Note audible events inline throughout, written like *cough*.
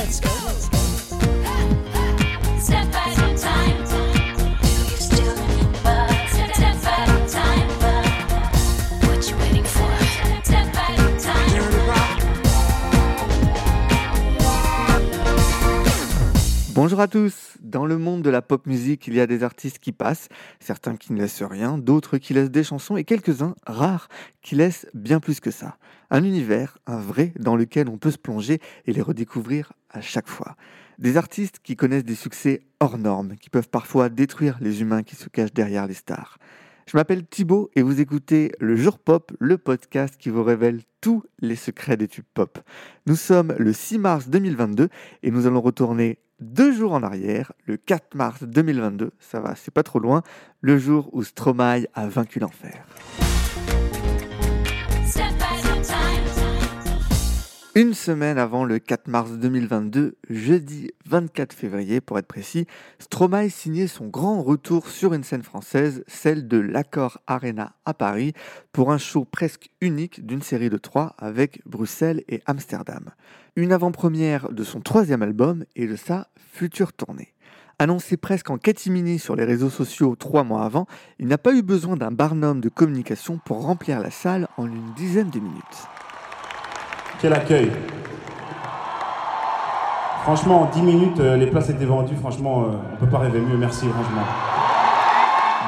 let's go. Step at a time. You still step step at a time. What you waiting for? Step at a time. Bonjour à tous. Dans le monde de la pop musique, il y a des artistes qui passent, certains qui ne laissent rien, d'autres qui laissent des chansons et quelques-uns, rares, qui laissent bien plus que ça. Un univers, un vrai, dans lequel on peut se plonger et les redécouvrir à chaque fois. Des artistes qui connaissent des succès hors normes, qui peuvent parfois détruire les humains qui se cachent derrière les stars. Je m'appelle Thibaut et vous écoutez Le Jour Pop, le podcast qui vous révèle tous les secrets des tubes pop. Nous sommes le 6 mars 2022 et nous allons retourner deux jours en arrière, le 4 mars 2022, ça va, c'est pas trop loin, le jour où Stromae a vaincu l'enfer. Une semaine avant le 4 mars 2022, jeudi 24 février pour être précis, Stromae signait son grand retour sur une scène française, celle de l'Accord Arena à Paris, pour un show presque unique d'une série de trois avec Bruxelles et Amsterdam. Une avant-première de son troisième album et de sa future tournée. Annoncé presque en catimini sur les réseaux sociaux trois mois avant, il n'a pas eu besoin d'un barnum de communication pour remplir la salle en une dizaine de minutes. Quel accueil Franchement, en 10 minutes, euh, les places étaient vendues. Franchement, euh, on peut pas rêver mieux. Merci, franchement.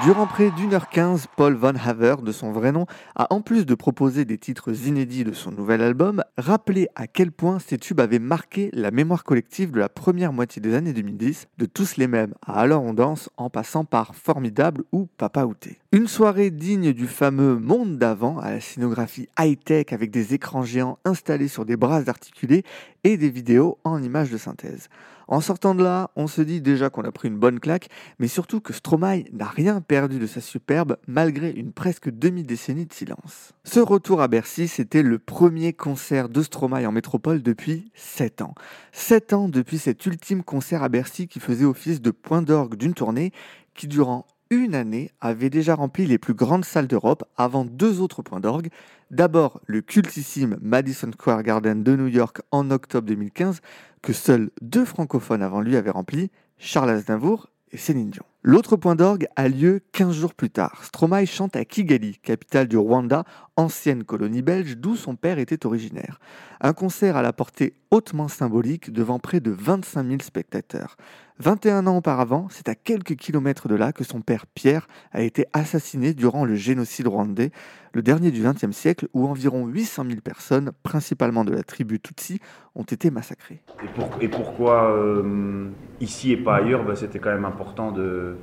Durant près d'une heure quinze, Paul Van Haver, de son vrai nom, a en plus de proposer des titres inédits de son nouvel album, rappelé à quel point ces tubes avaient marqué la mémoire collective de la première moitié des années 2010, de tous les mêmes à Alors on danse, en passant par Formidable ou Papa Outé. Une soirée digne du fameux monde d'avant, à la scénographie high-tech avec des écrans géants installés sur des bras articulés et des vidéos en images de synthèse. En sortant de là, on se dit déjà qu'on a pris une bonne claque, mais surtout que Stromae n'a rien perdu de sa superbe malgré une presque demi-décennie de silence. Ce retour à Bercy, c'était le premier concert de Stromae en métropole depuis 7 ans. 7 ans depuis cet ultime concert à Bercy qui faisait office de point d'orgue d'une tournée qui, durant une année, avait déjà rempli les plus grandes salles d'Europe avant deux autres points d'orgue. D'abord le cultissime Madison Square Garden de New York en octobre 2015, que seuls deux francophones avant lui avaient rempli, Charles Aznavour et Céline Dion. L'autre point d'orgue a lieu 15 jours plus tard. Stromae chante à Kigali, capitale du Rwanda, ancienne colonie belge d'où son père était originaire. Un concert à la portée hautement symbolique devant près de 25 000 spectateurs. 21 ans auparavant, c'est à quelques kilomètres de là que son père Pierre a été assassiné durant le génocide rwandais, le dernier du XXe siècle où environ 800 000 personnes, principalement de la tribu Tutsi, ont été massacrées. Et, pour- et pourquoi euh, ici et pas ailleurs? Ben, C'était quand même important de,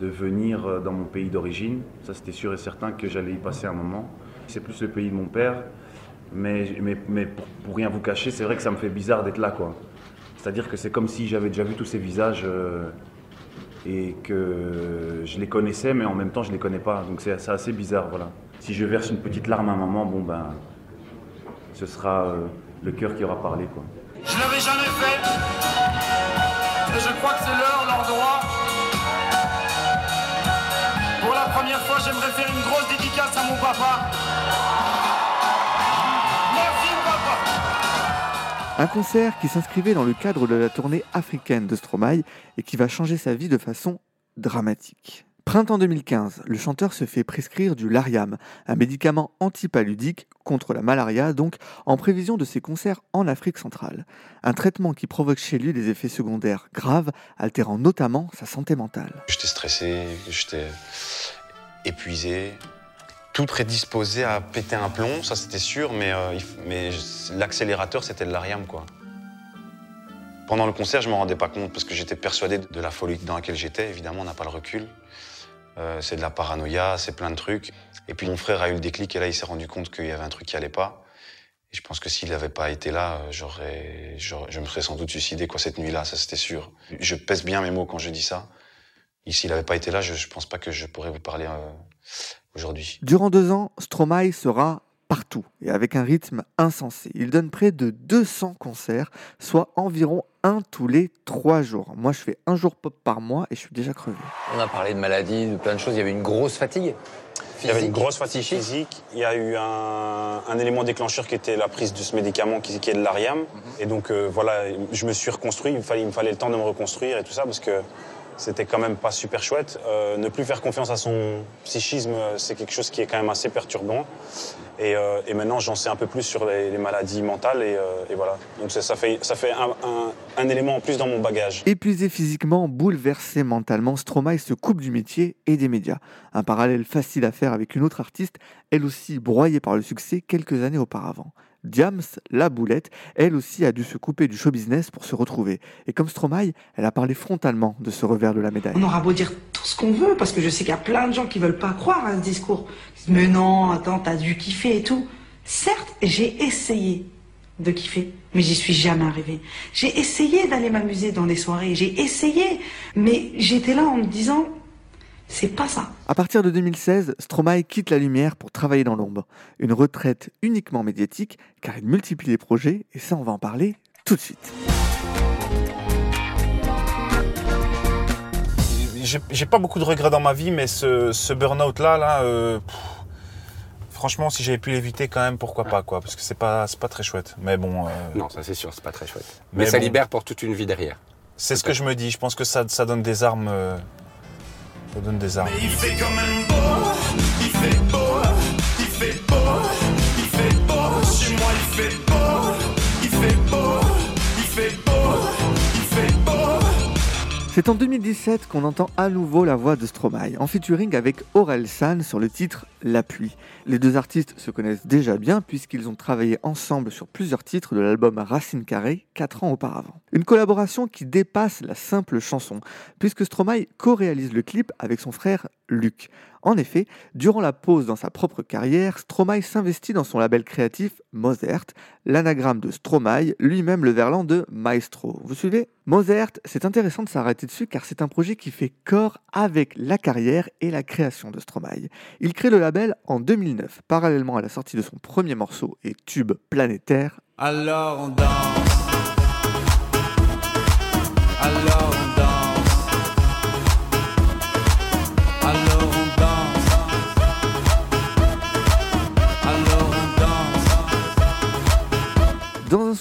de venir euh, dans mon pays d'origine. Ça, c'était sûr et certain que j'allais y passer un moment. C'est plus le pays de mon père. Mais, mais, mais pour, rien vous cacher, c'est vrai que ça me fait bizarre d'être là. quoi. C'est-à-dire que c'est comme si j'avais déjà vu tous ces visages euh, et que je les connaissais, mais en même temps, je les connais pas. Donc c'est assez bizarre. Voilà. Si je verse une petite larme à un moment, bon ben, ce sera euh, le cœur qui aura parlé. quoi. Je l'avais jamais fait. Et je crois que c'est l'heure, leur droit. Pour la première fois, j'aimerais faire une grosse dédicace à mon papa. Un concert qui s'inscrivait dans le cadre de la tournée africaine de Stromae et qui va changer sa vie de façon dramatique. Printemps 2015, le chanteur se fait prescrire du Lariam, un médicament antipaludique contre la malaria, donc en prévision de ses concerts en Afrique centrale. Un traitement qui provoque chez lui des effets secondaires graves, altérant notamment sa santé mentale. J'étais stressé, j'étais épuisé, tout prédisposé à péter un plomb, ça c'était sûr, mais, euh, mais l'accélérateur c'était le Lariam quoi. Pendant le concert, je m'en rendais pas compte parce que j'étais persuadé de la folie dans laquelle j'étais. Évidemment, on n'a pas le recul. Euh, c'est de la paranoïa, c'est plein de trucs. Et puis mon frère a eu le déclic et là, il s'est rendu compte qu'il y avait un truc qui allait pas. Et je pense que s'il n'avait pas été là, euh, j'aurais, je me serais sans doute suicidé quoi cette nuit-là, ça c'était sûr. Je pèse bien mes mots quand je dis ça. S'il n'avait pas été là, je pense pas que je pourrais vous parler aujourd'hui. Durant deux ans, Stromae sera partout et avec un rythme insensé. Il donne près de 200 concerts, soit environ un tous les trois jours. Moi, je fais un jour pop par mois et je suis déjà crevé. On a parlé de maladie, de plein de choses. Il y avait une grosse fatigue Il y avait une grosse fatigue physique. Il y a eu un, un élément déclencheur qui était la prise de ce médicament qui, qui est de l'Ariam. Et donc euh, voilà, je me suis reconstruit. Il me, fallait, il me fallait le temps de me reconstruire et tout ça parce que c'était quand même pas super chouette. Euh, ne plus faire confiance à son psychisme, c'est quelque chose qui est quand même assez perturbant. Et, euh, maintenant, j'en sais un peu plus sur les, maladies mentales et, euh, voilà. Donc ça, fait, ça fait un élément en plus dans mon bagage. Épuisé physiquement, bouleversé mentalement, Stromae se coupe du métier et des médias. Un parallèle facile à faire avec une autre artiste, elle aussi broyée par le succès quelques années auparavant. Diams, la boulette, elle aussi a dû se couper du show business pour se retrouver. Et comme Stromae, elle a parlé frontalement de ce revers de la médaille. On aura beau dire tout ce qu'on veut, parce que je sais qu'il y a plein de gens qui veulent pas croire à ce discours. Mais non, attends, t'as dû kiffer et tout. Certes, j'ai essayé de kiffer, mais j'y suis jamais arrivée. J'ai essayé d'aller m'amuser dans les soirées, j'ai essayé, mais j'étais là en me disant, c'est pas ça. À partir de 2016, Stromae quitte la lumière pour travailler dans l'ombre. Une retraite uniquement médiatique, car il multiplie les projets, et ça on va en parler tout de suite. J'ai pas beaucoup de regrets dans ma vie, mais ce, ce burn-out là, là, euh, pff, franchement, si j'avais pu l'éviter quand même, pourquoi pas, quoi, parce que c'est pas, c'est pas très chouette. Mais bon, euh, Non, ça c'est sûr, c'est pas très chouette. Mais Mais, ça bon. libère pour toute une vie derrière. c'est ce que je me dis. Je pense que ça, ça donne des armes. euh, ça donne des armes. Il fait quand même beau, il fait beau, il fait beau, C'est en 2017 qu'on entend à nouveau la voix de Stromae, en featuring avec Aurel San sur le titre La pluie. Les deux artistes se connaissent déjà bien puisqu'ils ont travaillé ensemble sur plusieurs titres de l'album Racine Carrée 4 ans auparavant. Une collaboration qui dépasse la simple chanson, puisque Stromae co-réalise le clip avec son frère Luc. En effet, durant la pause dans sa propre carrière, Stromae s'investit dans son label créatif Mozart, l'anagramme de Stromae, lui-même le verlan de Maestro. Vous suivez? Mozart, c'est intéressant de s'arrêter dessus car c'est un projet qui fait corps avec la carrière et la création de Stromae. Il crée le label en 2009, parallèlement à la sortie de son premier morceau et tube planétaire, Alors on danse. Alors on danse.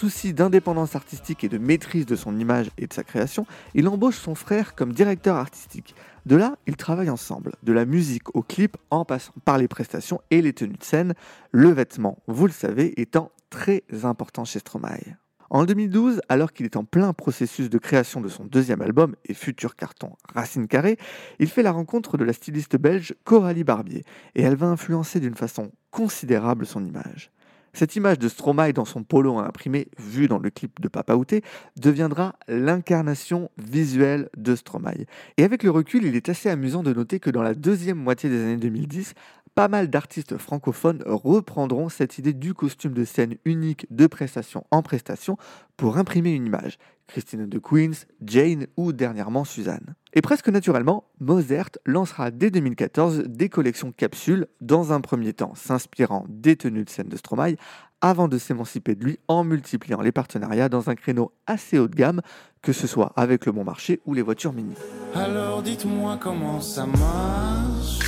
Souci d'indépendance artistique et de maîtrise de son image et de sa création, il embauche son frère comme directeur artistique. De là, ils travaillent ensemble, de la musique au clip en passant par les prestations et les tenues de scène, le vêtement, vous le savez, étant très important chez Stromae. En 2012, alors qu'il est en plein processus de création de son deuxième album et futur carton Racine Carrée, il fait la rencontre de la styliste belge Coralie Barbier et elle va influencer d'une façon considérable son image. Cette image de Stromae dans son polo à imprimer, vue dans le clip de Papa Outé, deviendra l'incarnation visuelle de Stromae. Et avec le recul, il est assez amusant de noter que dans la deuxième moitié des années 2010, pas mal d'artistes francophones reprendront cette idée du costume de scène unique de prestation en prestation pour imprimer une image. Christine de Queens, Jane ou dernièrement Suzanne. Et presque naturellement, Mozart lancera dès 2014 des collections capsules, dans un premier temps s'inspirant des tenues de scène de Stromae, avant de s'émanciper de lui en multipliant les partenariats dans un créneau assez haut de gamme, que ce soit avec le bon marché ou les voitures mini. Alors dites-moi comment ça marche.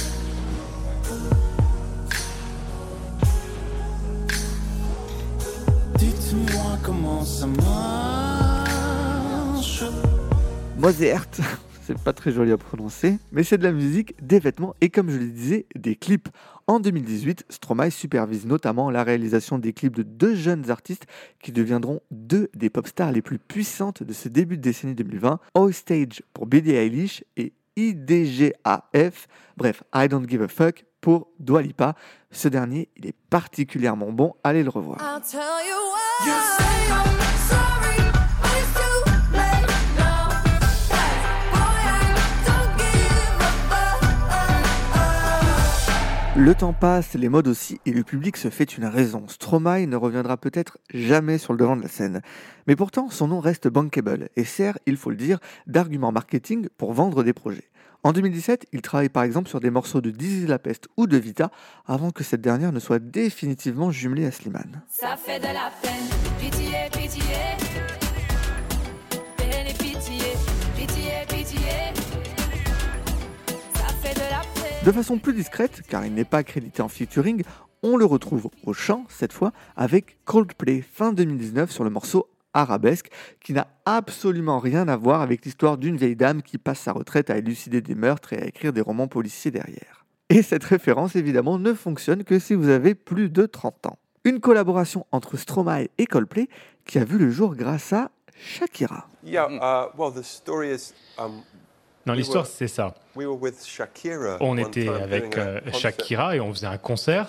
Dites-moi comment ça marche. Mozart, *laughs* c'est pas très joli à prononcer, mais c'est de la musique, des vêtements et comme je le disais, des clips. En 2018, Stromae supervise notamment la réalisation des clips de deux jeunes artistes qui deviendront deux des pop stars les plus puissantes de ce début de décennie 2020, All Stage pour Billie Eilish et IDGAF, bref, I Don't Give a Fuck pour Dua Lipa. Ce dernier, il est particulièrement bon, allez le revoir. I'll tell you Le temps passe, les modes aussi, et le public se fait une raison. Stromae ne reviendra peut-être jamais sur le devant de la scène. Mais pourtant, son nom reste bankable et sert, il faut le dire, d'argument marketing pour vendre des projets. En 2017, il travaille par exemple sur des morceaux de Dizzy La Peste ou de Vita, avant que cette dernière ne soit définitivement jumelée à Slimane. De façon plus discrète, car il n'est pas crédité en featuring, on le retrouve au chant, cette fois, avec Coldplay fin 2019 sur le morceau Arabesque, qui n'a absolument rien à voir avec l'histoire d'une vieille dame qui passe sa retraite à élucider des meurtres et à écrire des romans policiers derrière. Et cette référence, évidemment, ne fonctionne que si vous avez plus de 30 ans. Une collaboration entre Stromae et Coldplay qui a vu le jour grâce à Shakira. Yeah, uh, well, the story is. Um, Non, l'histoire, c'est ça. We were with Shakira. On était avec euh. Shakira et on faisait un concert.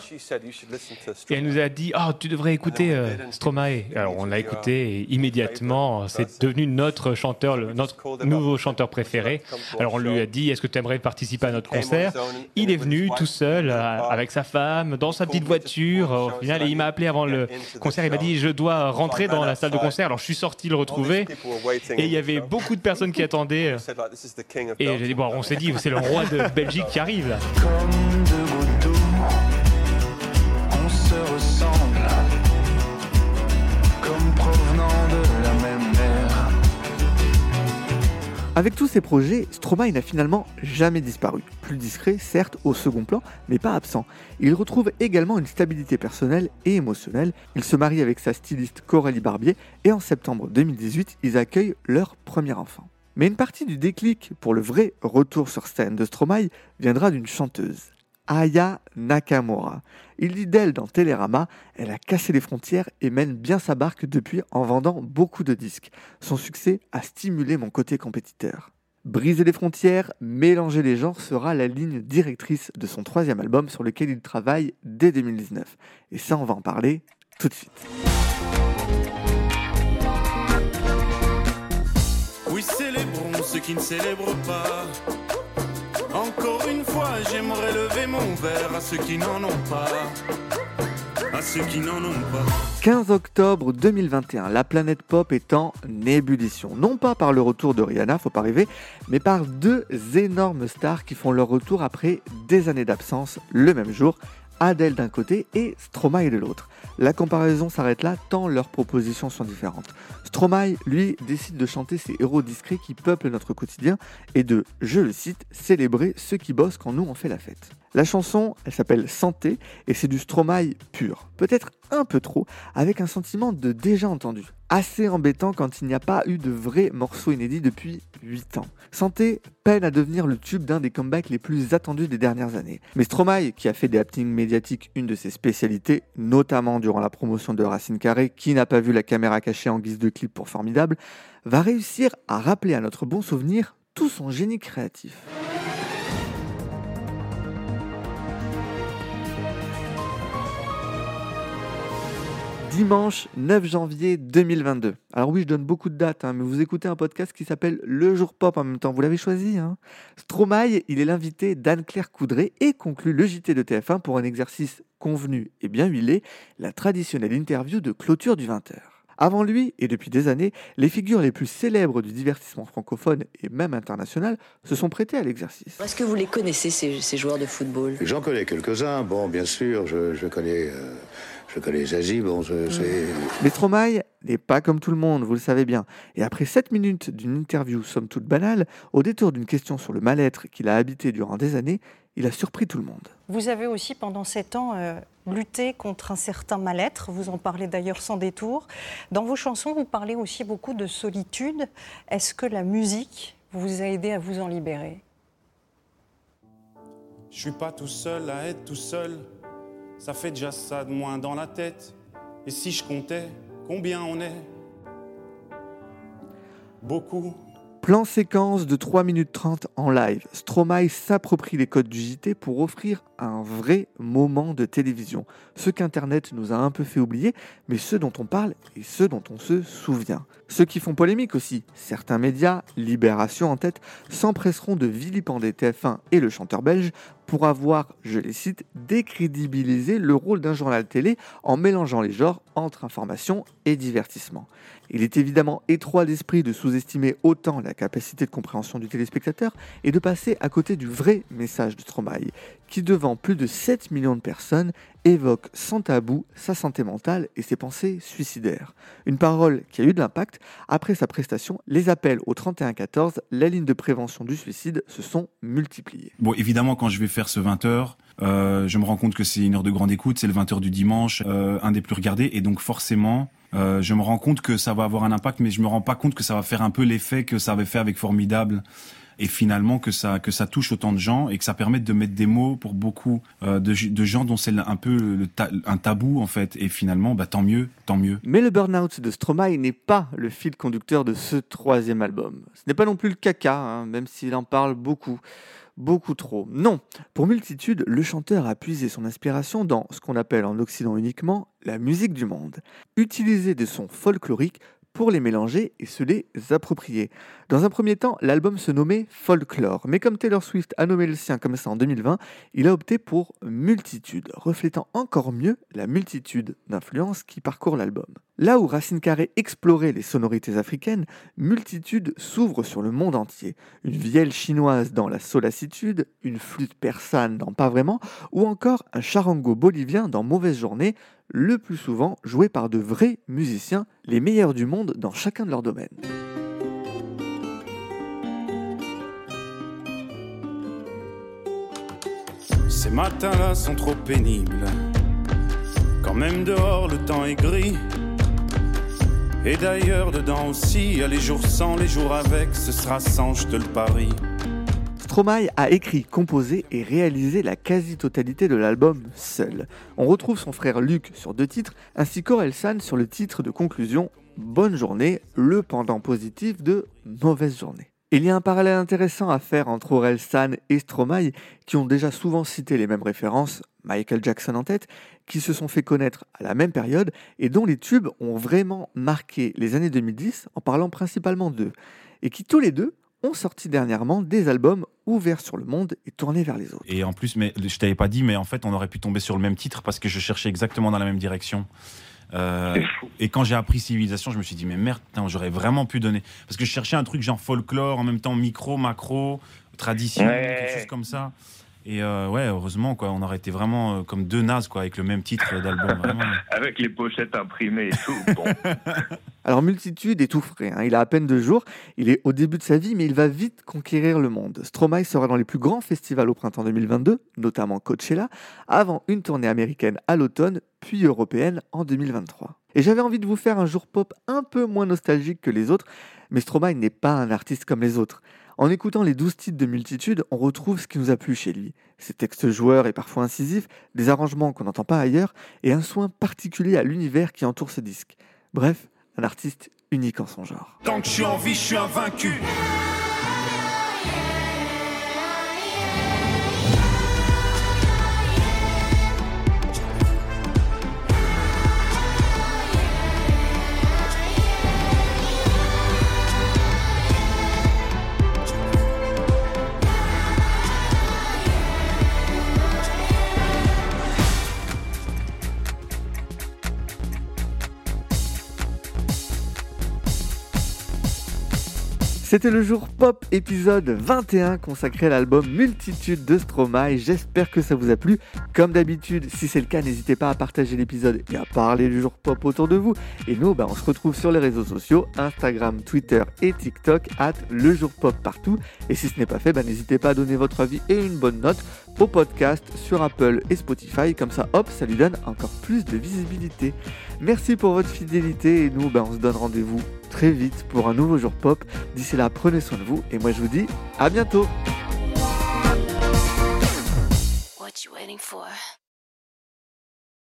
Et elle nous a dit Ah, tu devrais écouter euh, Stromae. Alors on l'a écouté et immédiatement, c'est devenu notre chanteur, notre nouveau chanteur préféré. Alors on lui a dit Est-ce que tu aimerais participer à notre concert? Il est venu tout seul, euh, avec sa femme, dans sa petite voiture. Au final, et il m'a appelé avant le concert. Il m'a dit Je dois rentrer dans la salle de concert. Alors je suis sorti le retrouver. Et il y avait beaucoup de personnes qui attendaient. Et j'ai dit Bon, on s'est dit C'est le roi de Belgique qui arrive là. Comme deux gouttes d'eau, on se ressemble, comme provenant de la même mer. Avec tous ces projets, Stromae n'a finalement jamais disparu. Plus discret, certes, au second plan, mais pas absent. Il retrouve également une stabilité personnelle et émotionnelle. Il se marie avec sa styliste Coralie Barbier et en septembre 2018, ils accueillent leur premier enfant. Mais une partie du déclic pour le vrai retour sur scène de Stromae viendra d'une chanteuse, Aya Nakamura. Il dit d'elle dans Télérama, elle a cassé les frontières et mène bien sa barque depuis en vendant beaucoup de disques. Son succès a stimulé mon côté compétiteur. Briser les frontières, mélanger les genres sera la ligne directrice de son troisième album sur lequel il travaille dès 2019. Et ça, on va en parler tout de suite. Célébrons ceux qui ne célèbrent pas. Encore une fois, j'aimerais lever mon verre à ceux qui n'en ont pas. À ceux qui n'en ont pas. 15 octobre 2021, la planète pop est en ébullition. Non pas par le retour de Rihanna, faut pas rêver, mais par deux énormes stars qui font leur retour après des années d'absence le même jour. Adele d'un côté et Stromae de l'autre. La comparaison s'arrête là tant leurs propositions sont différentes. Stromae, lui, décide de chanter ces héros discrets qui peuplent notre quotidien et de, je le cite, célébrer ceux qui bossent quand nous on fait la fête. La chanson, elle s'appelle Santé et c'est du Stromae pur. Peut-être un peu trop, avec un sentiment de déjà entendu. Assez embêtant quand il n'y a pas eu de vrais morceaux inédits depuis 8 ans. Santé peine à devenir le tube d'un des comebacks les plus attendus des dernières années. Mais Stromae, qui a fait des happenings médiatiques une de ses spécialités, notamment durant la promotion de Racine Carré, qui n'a pas vu la caméra cachée en guise de clip pour Formidable, va réussir à rappeler à notre bon souvenir tout son génie créatif. Dimanche 9 janvier 2022. Alors oui, je donne beaucoup de dates, hein, mais vous écoutez un podcast qui s'appelle Le Jour Pop en même temps. Vous l'avez choisi. Hein Stromae, il est l'invité d'Anne-Claire Coudray et conclut le JT de TF1 pour un exercice convenu et bien huilé, la traditionnelle interview de clôture du 20h. Avant lui, et depuis des années, les figures les plus célèbres du divertissement francophone et même international se sont prêtées à l'exercice. Est-ce que vous les connaissez, ces, ces joueurs de football? J'en connais quelques-uns. Bon, bien sûr, je, je connais, euh, je connais Zazie. Bon, je- c'est. Mais Stromae n'est pas comme tout le monde, vous le savez bien. Et après 7 minutes d'une interview somme toute banale, au détour d'une question sur le mal-être qu'il a habité durant des années, il a surpris tout le monde. Vous avez aussi, pendant sept ans, euh, lutté contre un certain mal-être. Vous en parlez d'ailleurs sans détour. Dans vos chansons, vous parlez aussi beaucoup de solitude. Est-ce que la musique vous a aidé à vous en libérer? Je suis pas tout seul à être tout seul. Ça fait déjà ça de moins dans la tête. Et si je comptais combien on est? Beaucoup. Plan séquence de 3 minutes 30 en live. Stromae s'approprie les codes du JT pour offrir un vrai moment de télévision. Ce qu'Internet nous a un peu fait oublier, mais ceux dont on parle et ceux dont on se souvient. Ceux qui font polémique aussi. Certains médias, Libération en tête, s'empresseront de vilipender TF1 et le chanteur belge pour avoir, je les cite, décrédibilisé le rôle d'un journal télé en mélangeant les genres entre information et divertissement. Il est évidemment étroit d'esprit de sous-estimer autant la capacité de compréhension du téléspectateur et de passer à côté du vrai message de Stromae, qui devant plus de 7 millions de personnes évoque sans tabou sa santé mentale et ses pensées suicidaires. Une parole qui a eu de l'impact. Après sa prestation, les appels au 3114, la ligne de prévention du suicide, se sont multipliés. Bon, évidemment, quand je vais faire ce 20h, euh, je me rends compte que c'est une heure de grande écoute, c'est le 20h du dimanche, euh, un des plus regardés, et donc forcément, euh, je me rends compte que ça va avoir un impact, mais je me rends pas compte que ça va faire un peu l'effet que ça avait fait avec Formidable. Et finalement que ça que ça touche autant de gens et que ça permette de mettre des mots pour beaucoup euh, de, gens dont c'est un peu un tabou en fait. Et finalement, bah tant mieux, tant mieux. Mais le burn-out de Stromae n'est pas le fil conducteur de ce troisième album. Ce n'est pas non plus le caca, hein, même s'il en parle beaucoup. Beaucoup trop. Non, pour Multitude, le chanteur a puisé son inspiration dans ce qu'on appelle en Occident uniquement la musique du monde. Utiliser des sons folkloriques pour les mélanger et se les approprier. Dans un premier temps, l'album se nommait Folklore, mais comme Taylor Swift a nommé le sien comme ça en 2020, il a opté pour Multitude, reflétant encore mieux la multitude d'influences qui parcourent l'album. Là où Racine Carré explorait les sonorités africaines, Multitude s'ouvre sur le monde entier. Une vielle chinoise dans la solacitude, une flûte persane dans Pas vraiment, ou encore un charango bolivien dans Mauvaise journée, le plus souvent joué par de vrais musiciens, les meilleurs du monde dans chacun de leurs domaines. Ces matins-là sont trop pénibles. Quand même dehors le temps est gris. Et d'ailleurs dedans aussi, il y a les jours sans, les jours avec, ce sera sans, je te le parie. Stromae a écrit, composé et réalisé la quasi-totalité de l'album seul. On retrouve son frère Luc sur deux titres, ainsi qu'Orelsan sur le titre de conclusion Bonne journée, le pendant positif de Mauvaise journée. Il y a un parallèle intéressant à faire entre Orelsan et Stromae, qui ont déjà souvent cité les mêmes références, Michael Jackson en tête, qui se sont fait connaître à la même période et dont les tubes ont vraiment marqué les années 2010 en parlant principalement d'eux, et qui tous les deux ont sorti dernièrement des albums ouverts sur le monde et tournés vers les autres. Et en plus, mais je t'avais pas dit, mais en fait, on aurait pu tomber sur le même titre parce que je cherchais exactement dans la même direction. Euh, et quand j'ai appris Civilisation, je me suis dit, mais merde, j'aurais vraiment pu donner. Parce que je cherchais un truc genre folklore, en même temps micro, macro, tradition, Ouais. quelque chose comme ça. Et euh, ouais, heureusement, quoi, on aurait été vraiment euh, comme deux nazes, quoi, avec le même titre d'album. *laughs* Avec les pochettes imprimées et tout. Bon. *laughs* Alors Multitude est tout frais, hein. il a à peine deux jours, il est au début de sa vie mais il va vite conquérir le monde. Stromae sera dans les plus grands festivals au printemps 2022, notamment Coachella, avant une tournée américaine à l'automne, puis européenne en 2023. Et j'avais envie de vous faire un jour pop un peu moins nostalgique que les autres, mais Stromae n'est pas un artiste comme les autres. En écoutant les 12 titres de Multitude, on retrouve ce qui nous a plu chez lui. Ses textes joueurs et parfois incisifs, des arrangements qu'on n'entend pas ailleurs, et un soin particulier à l'univers qui entoure ce disque. Bref, un artiste unique en son genre. Tant que je suis en vie, je suis. C'était le jour pop épisode 21 consacré à l'album Multitude de Stromae. J'espère que ça vous a plu. Comme d'habitude, si c'est le cas, n'hésitez pas à partager l'épisode et à parler du jour pop autour de vous. Et nous, bah, on se retrouve sur les réseaux sociaux, Instagram, Twitter et TikTok, at le jour pop partout. Et si ce n'est pas fait, bah, n'hésitez pas à donner votre avis et une bonne note au podcast sur Apple et Spotify. Comme ça, hop, ça lui donne encore plus de visibilité. Merci pour votre fidélité et nous, bah, on se donne rendez-vous très vite pour un nouveau jour pop. D'ici là, prenez soin de vous et moi je vous dis à bientôt.